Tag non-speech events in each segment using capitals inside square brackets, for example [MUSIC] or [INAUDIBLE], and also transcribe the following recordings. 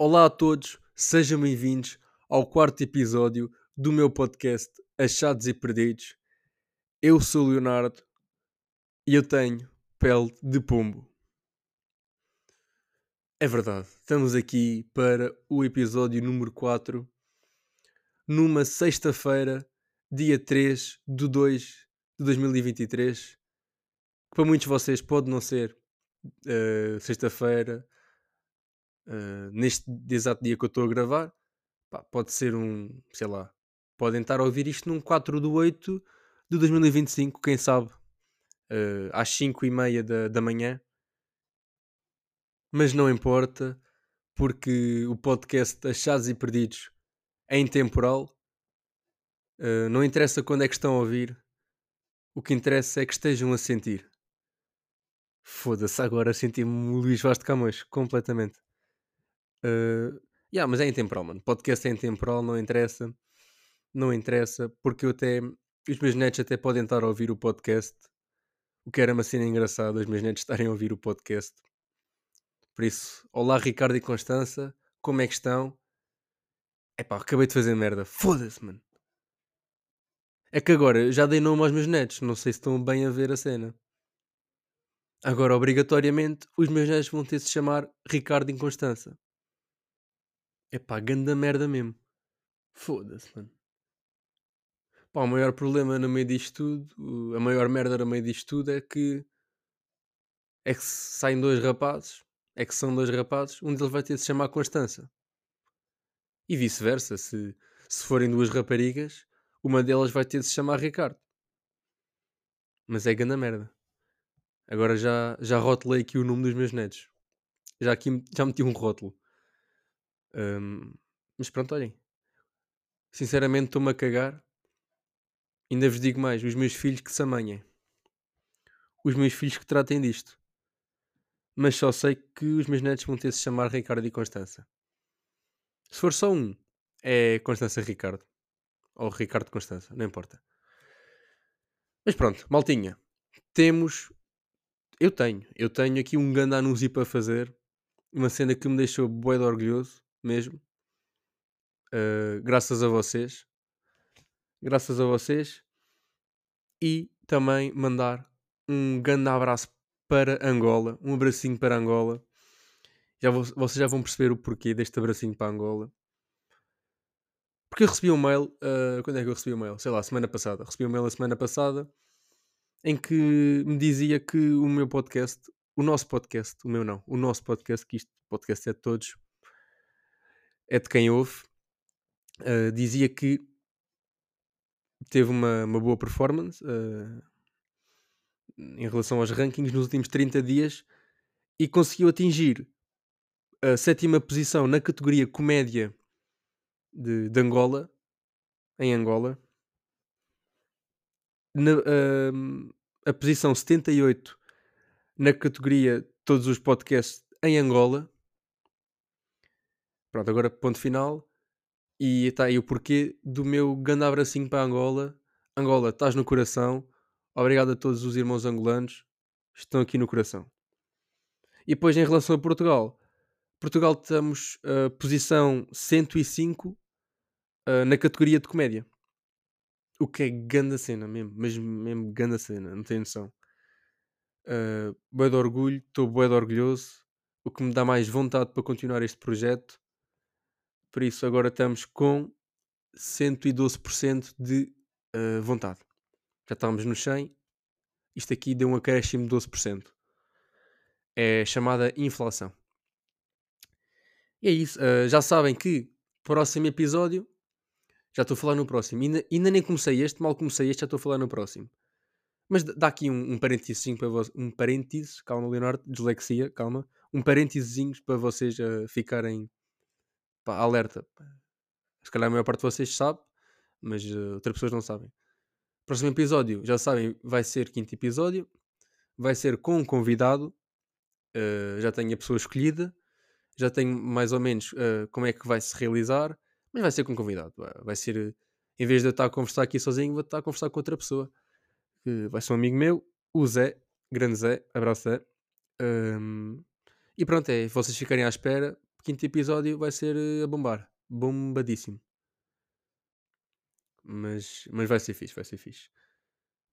Olá a todos, sejam bem-vindos ao quarto episódio do meu podcast Achados e Perdidos. Eu sou o Leonardo e eu tenho pele de pombo. É verdade, estamos aqui para o episódio número 4, numa sexta-feira, dia 3 de 2 de 2023, que para muitos de vocês pode não ser uh, sexta-feira, uh, neste exato dia que eu estou a gravar, pá, pode ser um, sei lá, podem estar a ouvir isto num 4 de 8 de 2025, quem sabe, uh, às 5 e meia da, da manhã. Mas não importa, porque o podcast Achados e Perdidos é intemporal. Uh, não interessa quando é que estão a ouvir, o que interessa é que estejam a sentir. Foda-se, agora senti-me Luís Vaz de Camões, completamente. Uh, yeah, mas é intemporal, mano. Podcast é intemporal, não interessa. Não interessa, porque eu até. Os meus netos até podem estar a ouvir o podcast. O que era uma cena engraçada, os meus netos [LAUGHS] estarem a ouvir o podcast. Por isso, olá Ricardo e Constança, como é que estão? Epá, acabei de fazer merda. Foda-se, mano. É que agora já dei nome aos meus netos, não sei se estão bem a ver a cena. Agora, obrigatoriamente, os meus netos vão ter de se chamar Ricardo e Constança. Epá, ganda merda mesmo. Foda-se, mano. Pá, o maior problema no meio disto tudo, a maior merda no meio disto tudo é que é que saem dois rapazes, é que são dois rapazes, um deles vai ter de se chamar Constança. E vice-versa, se, se forem duas raparigas, uma delas vai ter de se chamar Ricardo. Mas é ganda merda. Agora já, já rotulei aqui o nome dos meus netos. Já aqui já meti um rótulo. Mas pronto, olhem. Sinceramente estou-me a cagar. Ainda vos digo mais: os meus filhos que se amanhem. Os meus filhos que tratem disto. Mas só sei que os meus netos vão ter de se chamar Ricardo e Constança. Se for só um, é Constança Ricardo. Ou Ricardo Constança, não importa. Mas pronto, maltinha. Temos. Eu tenho. Eu tenho aqui um grande anúncio para fazer. Uma cena que me deixou bué orgulhoso mesmo. Uh, graças a vocês. Graças a vocês. E também mandar um grande abraço para Angola. Um abracinho para Angola. Já vou, vocês já vão perceber o porquê deste abracinho para Angola. Porque eu recebi um mail. Uh, quando é que eu recebi um mail? Sei lá, semana passada. Recebi um mail a semana passada em que me dizia que o meu podcast, o nosso podcast, o meu não, o nosso podcast, que isto podcast é de todos, é de quem ouve, uh, dizia que teve uma, uma boa performance uh, em relação aos rankings nos últimos 30 dias e conseguiu atingir a sétima posição na categoria comédia de, de Angola, em Angola, na, uh, a posição 78 na categoria todos os podcasts em Angola Pronto, agora ponto final. E está aí o porquê do meu grande abracinho para Angola. Angola, estás no coração. Obrigado a todos os irmãos angolanos. Estão aqui no coração. E depois em relação a Portugal. Portugal estamos uh, posição 105 uh, na categoria de comédia. O que é ganda cena mesmo, mesmo, mesmo ganda cena, não tenho noção. Uh, bué de orgulho, estou bué de orgulhoso. O que me dá mais vontade para continuar este projeto por isso agora estamos com 112% de uh, vontade. Já estávamos no 100. Isto aqui deu um acréscimo de 12%. É chamada inflação. E é isso. Uh, já sabem que próximo episódio. Já estou a falar no próximo. Ainda, ainda nem comecei este, mal comecei este, já estou a falar no próximo. Mas dá aqui um, um parênteses para vocês. Um parênteses, calma, Leonardo, dislexia, calma. Um parênteses para vocês uh, ficarem pá, alerta. Se calhar a maior parte de vocês sabe, mas uh, outras pessoas não sabem. Próximo episódio, já sabem, vai ser quinto episódio. Vai ser com um convidado. Uh, já tenho a pessoa escolhida. Já tenho mais ou menos uh, como é que vai se realizar. Mas vai ser com um convidado. Vai ser, em vez de eu estar a conversar aqui sozinho, vou estar a conversar com outra pessoa. Que vai ser um amigo meu, o Zé. Grande Zé. Abraço Zé. Um, e pronto, é vocês ficarem à espera quinto episódio vai ser eh, a bombar. Bombadíssimo. Mas, mas vai ser fixe, vai ser fixe.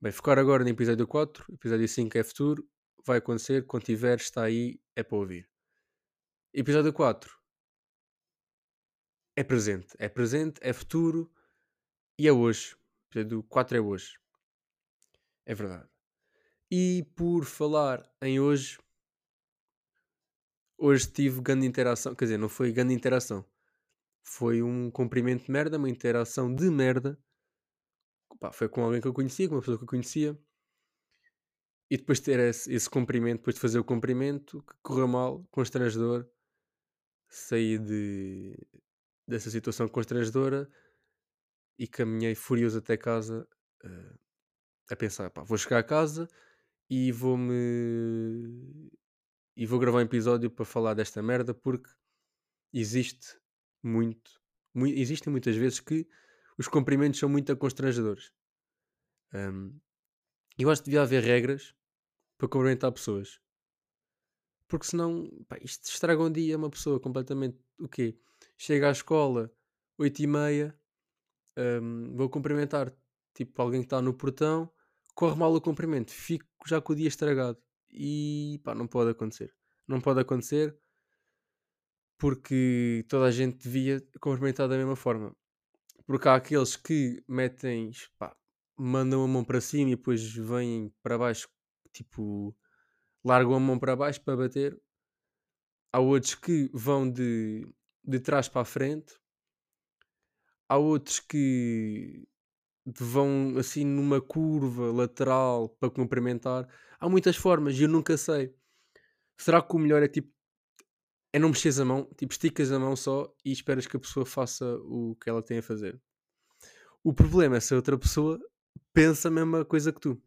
Bem, focar agora no episódio 4. Episódio 5 é futuro. Vai acontecer. Quando tiver, está aí. É para ouvir. Episódio 4 é presente. É presente, é futuro e é hoje. Episódio 4 é hoje. É verdade. E por falar em hoje, hoje tive grande interação. Quer dizer, não foi grande interação. Foi um cumprimento de merda, uma interação de merda. Pá, foi com alguém que eu conhecia, com uma pessoa que eu conhecia. E depois de ter esse, esse cumprimento, depois de fazer o cumprimento, que correu mal, constrangedor, saí de, dessa situação constrangedora e caminhei furioso até casa uh, a pensar, pá, vou chegar a casa e vou-me e vou gravar um episódio para falar desta merda porque existe muito, muito existem muitas vezes que os cumprimentos são muito constrangedores. Um, eu acho que devia haver regras para cumprimentar pessoas. Porque senão, pá, isto estraga um dia uma pessoa completamente. O quê? Chega à escola, 8 e meia, um, vou cumprimentar tipo alguém que está no portão, corre mal o cumprimento, fico já com o dia estragado. E pá, não pode acontecer. Não pode acontecer porque toda a gente devia cumprimentar da mesma forma. Porque há aqueles que metem, pá, mandam a mão para cima e depois vêm para baixo, tipo, largam a mão para baixo para bater. Há outros que vão de, de trás para a frente. Há outros que vão assim numa curva lateral para cumprimentar. Há muitas formas e eu nunca sei. Será que o melhor é tipo é não mexeres a mão, tipo esticas a mão só e esperas que a pessoa faça o que ela tem a fazer. O problema é se a outra pessoa pensa a mesma coisa que tu.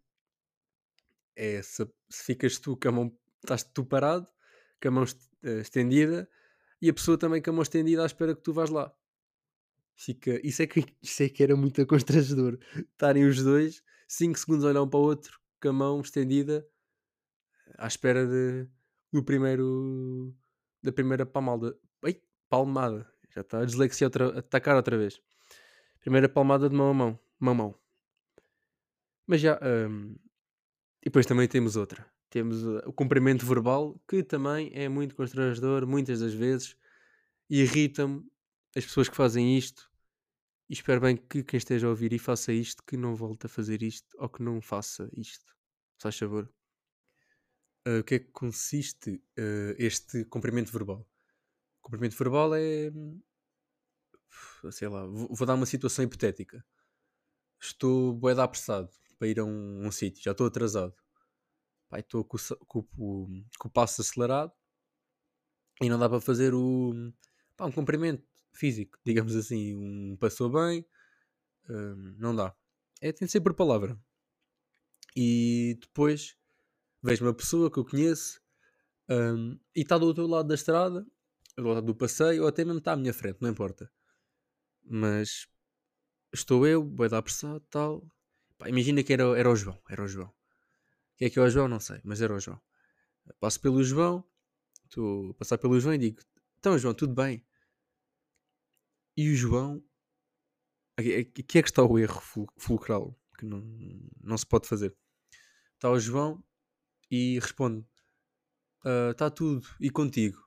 É se, se ficas tu com a mão, estás tu parado, com a mão uh, estendida e a pessoa também com a mão estendida à espera que tu vás lá. Fica, isso, é que, [LAUGHS] isso é que era muito constrangedor. Estarem os dois 5 segundos a olhar um para o outro com a mão estendida à espera de, do primeiro da primeira palmada. Ai, palmada. Já está a dislexia outra, atacar outra vez. Primeira palmada de mão a mão. Mão a mão. Mas já. Um, e depois também temos outra. Temos uh, o cumprimento verbal, que também é muito constrangedor, muitas das vezes. Irrita-me as pessoas que fazem isto. E espero bem que quem esteja a ouvir e faça isto, que não volte a fazer isto ou que não faça isto. Faz favor. Uh, o que é que consiste uh, este cumprimento verbal? O cumprimento verbal é. Sei lá, vou, vou dar uma situação hipotética. Estou bué da apressado para ir a um, um sítio, já estou atrasado. Pai, estou com, com, com, com, o passo acelerado e não dá para fazer o, pá, um cumprimento físico, digamos assim. Um passou bem, um, não dá. É, tem de ser por palavra. E depois vejo uma pessoa que eu conheço um, e está do outro lado da estrada, do lado do passeio, ou até mesmo está à minha frente, não importa. Mas estou eu, vou dar apressado, tal. Pá, imagina que era, era o João, era o João. O que é que é o João? Não sei, mas era o João. Passo pelo João, estou a passar pelo João e digo: Então, João, tudo bem? E o João. Aqui, é que está o erro fulcral, que não, não se pode fazer. Está o João e responde: Está uh, tudo, e contigo?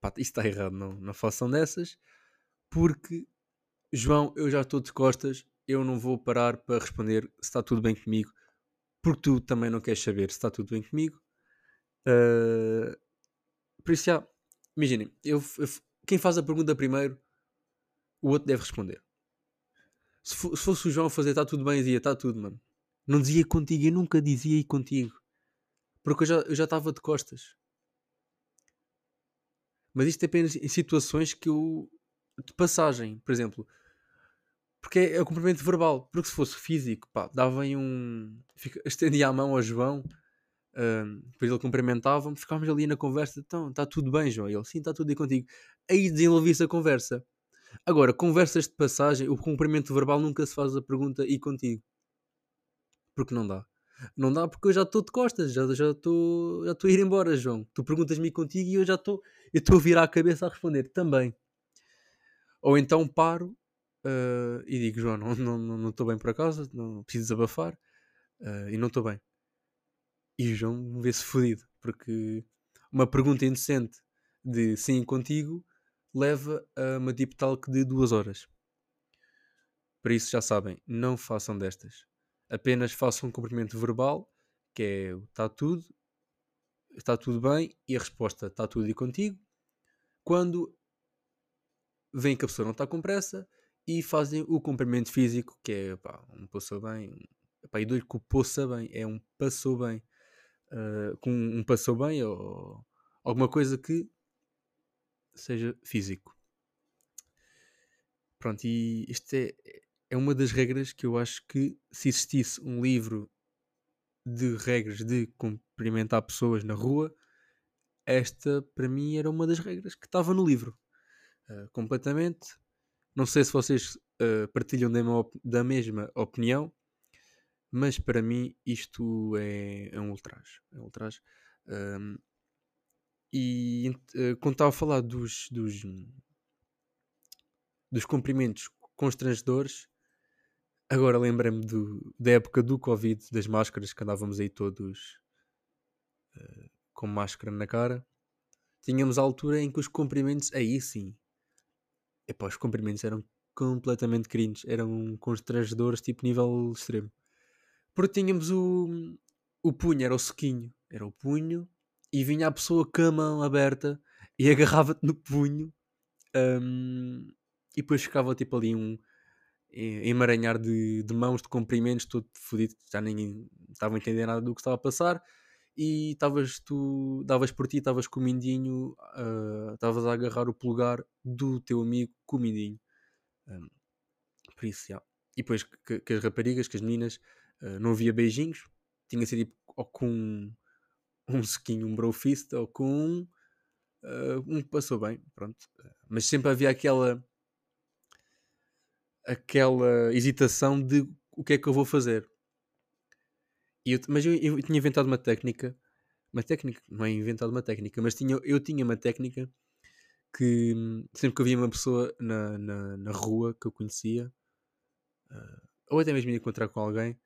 Pá, isso está errado, não, não façam dessas, porque João, eu já estou de costas, eu não vou parar para responder se está tudo bem comigo, porque tu também não queres saber se está tudo bem comigo. Uh, por isso, já, imaginem, eu, eu, quem faz a pergunta primeiro, o outro deve responder. Se, se fosse o João a fazer está tudo bem, dizia está tudo, mano. Não dizia contigo, eu nunca dizia e contigo. Porque eu já, eu já estava de costas. Mas isto é apenas em situações que eu. de passagem, por exemplo. Porque é, é o cumprimento verbal. Porque se fosse físico, pá, dava em um. Fica, [LAUGHS] estendia a mão ao João, um, depois ele cumprimentava-me, ficávamos ali na conversa. Então, está tudo bem, João? E ele, sim, está tudo aí contigo. Aí desenvolvia-se a conversa. Agora, conversas de passagem, o cumprimento verbal nunca se faz a pergunta e contigo. Porque não dá. Não dá porque eu já estou de costas, já estou já já a ir embora, João. Tu perguntas-me contigo e eu já estou eu estou a virar a cabeça a responder também. Ou então paro uh, e digo, João, não estou não, não, não bem por acaso, não preciso desabafar uh, e não estou bem. E o João vê-se fodido, porque uma pergunta indecente de sim contigo leva a uma deep talk de duas horas. Por isso já sabem, não façam destas. Apenas façam um cumprimento verbal, que é está tudo, está tudo bem, e a resposta está tudo e contigo. Quando vem que a pessoa não está com pressa e fazem o cumprimento físico, que é pá, um passou bem, pá, e dou-lhe que o poça bem, é um passou bem, uh, com um passou bem ou alguma coisa que seja físico. Pronto, e isto é, é uma das regras que eu acho que se existisse um livro de regras de cumprimentar pessoas na rua, esta para mim era uma das regras que estava no livro. Uh, completamente. Não sei se vocês uh, partilham da, da, mesma opinião, mas para mim isto é, é um ultraje. É um ultraje. Um, e uh, quando estava a falar dos, dos, dos cumprimentos constrangedores, agora lembrei-me da época do Covid, das máscaras, que andávamos aí todos uh, com máscara na cara. Tínhamos a altura em que os cumprimentos, aí sim, epá, os cumprimentos eram completamente cringe, eram constrangedores, tipo nível extremo. Porque tínhamos o, o punho, era o sequinho, era o punho e vinha a pessoa com a mão aberta e agarrava-te no punho um, e depois ficava tipo ali um emaranhar de, de mãos, de comprimentos, todo fodido, já ninguém estava a entender nada do que estava a passar e estavas tu, davas por ti, estavas com o mindinho, ah, estavas uh, a agarrar o polegar do teu amigo com o mindinho. Um, por isso, já. E depois que, que, as raparigas, que as meninas, uh, não havia beijinhos, tinha sido tipo, ou com um sequinho, um brofist, ou com um, uh, um que passou bem, pronto. Mas sempre havia aquela aquela hesitação de o que é que eu vou fazer. Eu, mas eu, eu, tinha inventado uma técnica, uma técnica, não é inventado uma técnica, mas tinha, eu tinha uma técnica que sempre que havia uma pessoa na, na, na rua que eu conhecia, uh, ou até mesmo ia encontrar com alguém,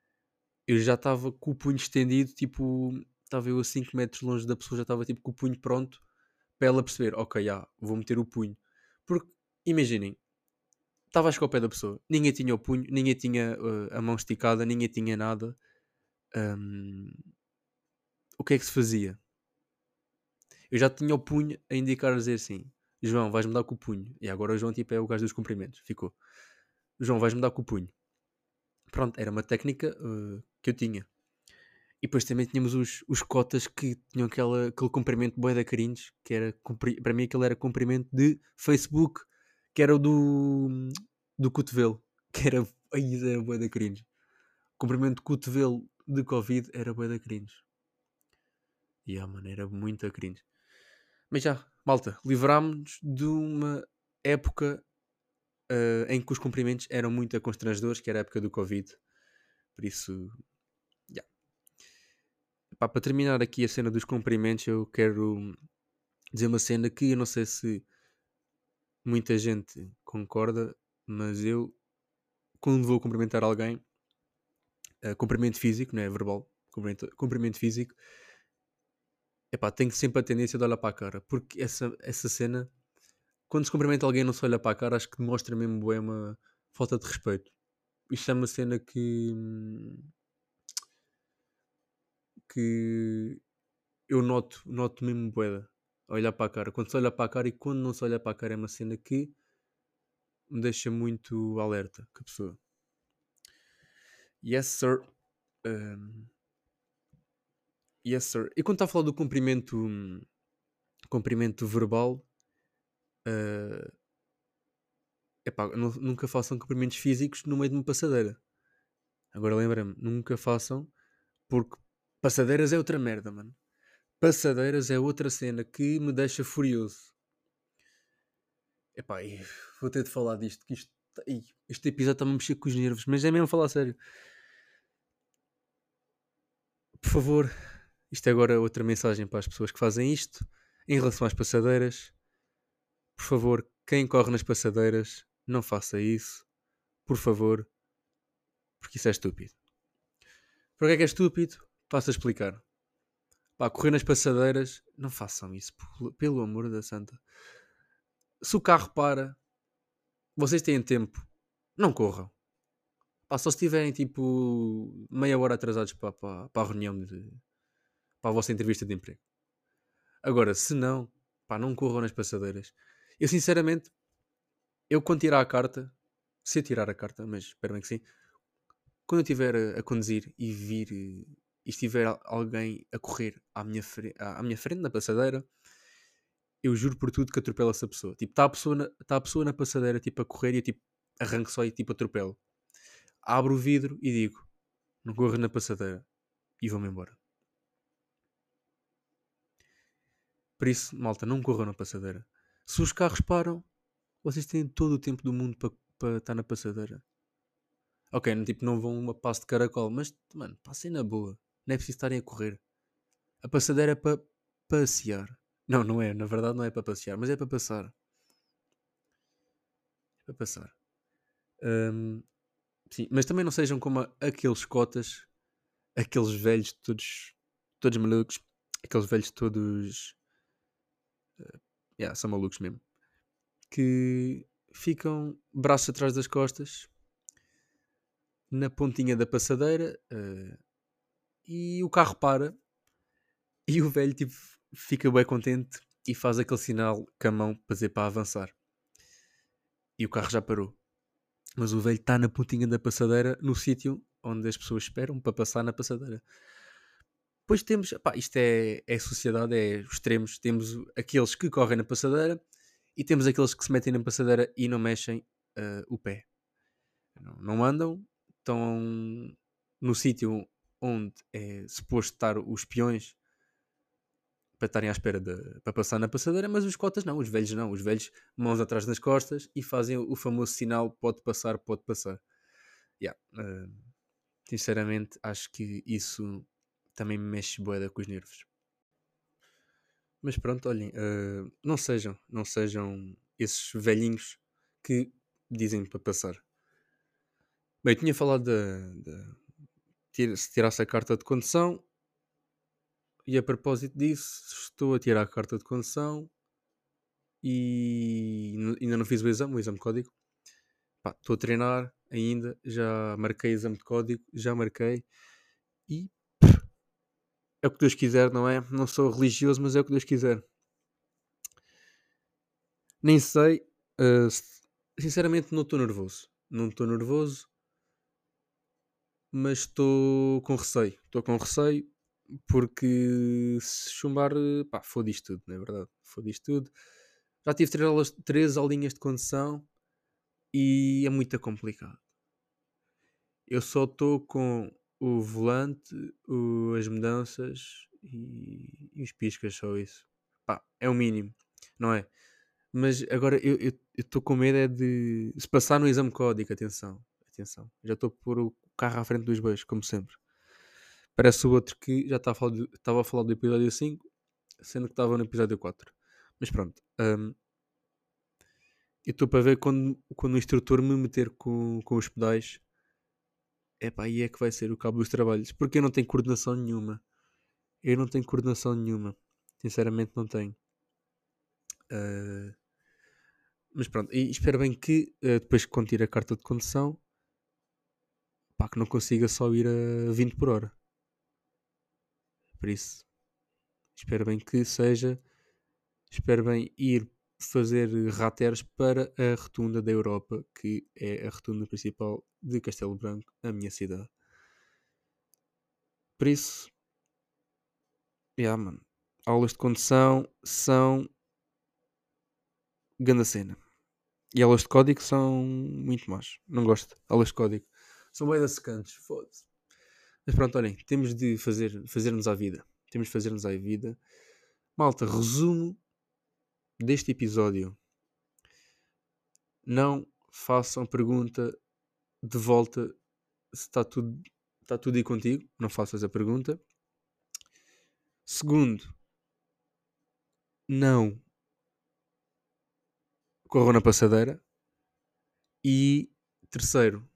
eu já estava com o punho estendido, tipo, estava eu a 5 metros longe da pessoa, já estava tipo com o punho pronto para ela perceber, ok, já, vou meter o punho. Porque, imaginem, estava a ao pé da pessoa, ninguém tinha o punho, ninguém tinha uh, a mão esticada, ninguém tinha nada. Um, o que é que se fazia? Eu já tinha o punho a indicar a dizer assim: João, vais-me dar com o punho. E agora o João tipo, é o gajo dos cumprimentos. Ficou: João, vais-me dar com o punho. Pronto, era uma técnica uh, que eu tinha. E depois também tínhamos os, os cotas que tinham aquela, aquele comprimento boeda carinhos, que era, para mim aquele era comprimento de Facebook, que era o do, do cotovelo, [LAUGHS] que era, aí era boeda cringe. Comprimento de cotovelo de Covid era boeda cringe. E yeah, mano, era muito cringe. Mas já, malta, livrámos-nos de uma época uh, em que os cumprimentos eram muito constrangedores, que era a época do Covid. Por isso, Pá, para terminar aqui a cena dos cumprimentos, eu quero dizer uma cena que eu não sei se muita gente concorda, mas eu, quando vou cumprimentar alguém, uh, cumprimento físico, não é verbal, cumprimento, cumprimento físico, epá, tenho sempre a tendência de olhar para a cara, porque essa, essa cena, quando se cumprimenta alguém e não se olha para a cara, acho que demonstra mesmo bem uma falta de respeito. Isto é uma cena que. Hum, que eu noto, noto mesmo boeda olhar para a cara. Quando se olha para a cara e quando não se olha para a cara é uma cena que me deixa muito alerta com a pessoa. Yes, sir. Um, yes, sir. E quando está a falar do cumprimento, cumprimento verbal, uh, epá, nunca façam cumprimentos físicos no meio de uma passadeira. Agora lembra-me, nunca façam, porque Passadeiras é outra merda, mano. Passadeiras é outra cena que me deixa furioso. Epá, vou ter de falar disto, que isto, este episódio está-me a mexer com os nervos, mas é mesmo falar sério. por favor, isto é agora outra mensagem para as pessoas que fazem isto. Em relação às passadeiras, por favor, quem corre nas passadeiras, não faça isso. Por favor, porque isso é estúpido. Para que é que é estúpido? Passo a explicar. Pá, correr nas passadeiras, não façam isso, pelo amor da santa. Se o carro para, vocês têm tempo, não corram. Pá, só se tiverem tipo meia hora atrasados para, para, para a reunião de, para a vossa entrevista de emprego. Agora, se não, pá, não corram nas passadeiras. Eu sinceramente, eu quando tirar a carta, se eu tirar a carta, mas espero bem que sim, quando eu estiver a, a, conduzir e vir e estiver alguém a correr à minha, à, minha frente na passadeira, eu juro por tudo que atropelo essa pessoa. Tipo, está a pessoa na, tá a pessoa na passadeira tipo, a correr e eu tipo, arranco só e tipo atropelo. Abro o vidro e digo, não corro na passadeira. E vou-me embora. Por isso, malta, não corram na passadeira. Se os carros param, vocês têm todo o tempo do mundo para pa estar na passadeira. Ok, tipo, não vão a passo de caracol, mas, mano, passem na boa. Não é preciso estarem a correr. A passadeira é para passear. Não, não é. Na verdade, não é para passear, mas é para passar. É para passar. Um, sim, mas também não sejam como aqueles cotas, aqueles velhos todos, todos malucos, aqueles velhos todos uh, yeah, são malucos mesmo, que ficam braços atrás das costas na pontinha da passadeira uh, e o carro para e o velho tipo, fica bem contente e faz aquele sinal com a mão para dizer para avançar. E o carro já parou. Mas o velho está na pontinha da passadeira, no sítio onde as pessoas esperam para passar na passadeira. Depois temos, pá, isto é, é sociedade, é extremos. Temos aqueles que correm na passadeira e temos aqueles que se metem na passadeira e não mexem uh, o pé. Não, não andam, estão no sítio onde é suposto estar os peões para estarem à espera de, para passar na passadeira, mas os cotas não, os velhos não, os velhos mãos atrás nas costas e fazem o famoso sinal pode passar, pode passar. Yeah, uh, sinceramente acho que isso também me mexe boeda com os nervos. Mas pronto, olhem, uh, não sejam, não sejam esses velhinhos que dizem para passar. Bem, tinha falado de, de se tirasse a carta de condução e a propósito disso estou a tirar a carta de condução e ainda não fiz o exame, o exame de código. Pá, estou a treinar ainda, já marquei o exame de código, já marquei e é o que Deus quiser, não é? Não sou religioso, mas é o que Deus quiser. Nem sei, uh, sinceramente não estou nervoso. Não estou nervoso mas estou com receio. Estou com receio porque se chumbar, pá, foda isto tudo, não é verdade? Foda isto tudo. Já tive três, aulas, três aulinhas de condução e é muito complicado. Eu só estou com o volante, o, as mudanças e, e, os piscas, só isso. Pá, é o mínimo, não é? Mas agora eu estou com medo é de se passar no exame código, atenção, atenção. Já estou por o carro à frente dos beijos, como sempre. Parece o outro que já estava a falar, do, estava a falar do episódio 5, sendo que estava no episódio 4. Mas pronto. Um, eu estou para ver quando, quando o instrutor me meter com, com os pedais. É pá, aí é que vai ser o cabo dos trabalhos. Porque eu não tenho coordenação nenhuma. Eu não tenho coordenação nenhuma. Sinceramente, não tenho. Uh, mas pronto, e espero bem que uh, depois que tire a carta de condução pá, que não consiga só ir a 20 por hora. Por isso, espero bem que seja. Espero bem ir fazer rateros para a rotunda da Europa, que é a rotunda principal de Castelo Branco, a minha cidade. Por isso, yeah, mano, aulas de condução são grande cena. E aulas de código são muito más. Não gosto. Aulas de código. São bem da secantes, foda-se. Mas pronto, olhem, temos de fazer, fazermos à vida. Temos de fazermos à vida. Malta, resumo deste episódio. Não façam pergunta de volta se está tudo, está tudo aí contigo. Não faças a pergunta. Segundo, não corram na passadeira. E terceiro,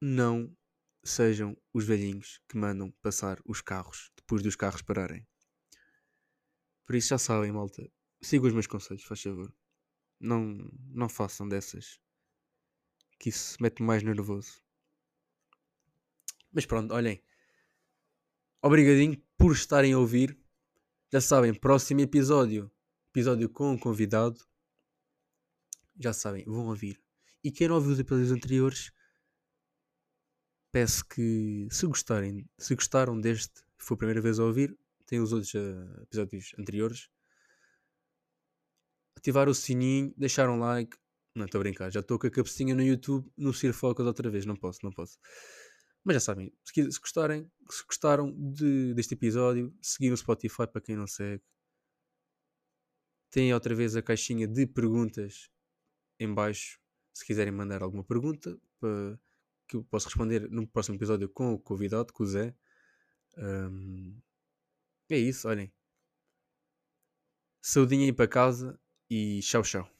não sejam os velhinhos que mandam passar os carros depois dos carros pararem. Por isso já sabem, malta. Sigam os meus conselhos, faz favor. Não, não façam dessas. Que isso mete-me mais nervoso. Mas pronto, olhem. Obrigadinho por estarem a ouvir. Já sabem, próximo episódio. Episódio com um convidado. Já sabem, vão ouvir. E quem não ouviu os episódios anteriores, peço que se gostarem, se gostaram deste, foi a primeira vez a ouvir, tem os outros uh, episódios anteriores. Ativar o sininho, deixar um like. Não estou a brincar, já estou com a cabecinha no YouTube no Sir Focus outra vez, não posso, não posso. Mas já sabem, se, gostarem, se gostaram de, deste episódio, seguir o Spotify para quem não segue. Tem outra vez a caixinha de perguntas em baixo, se quiserem mandar alguma pergunta para, que eu posso responder no próximo episódio com o convidado, com o Zé. Um, é isso, olhem. Saudinha aí para casa e tchau, tchau.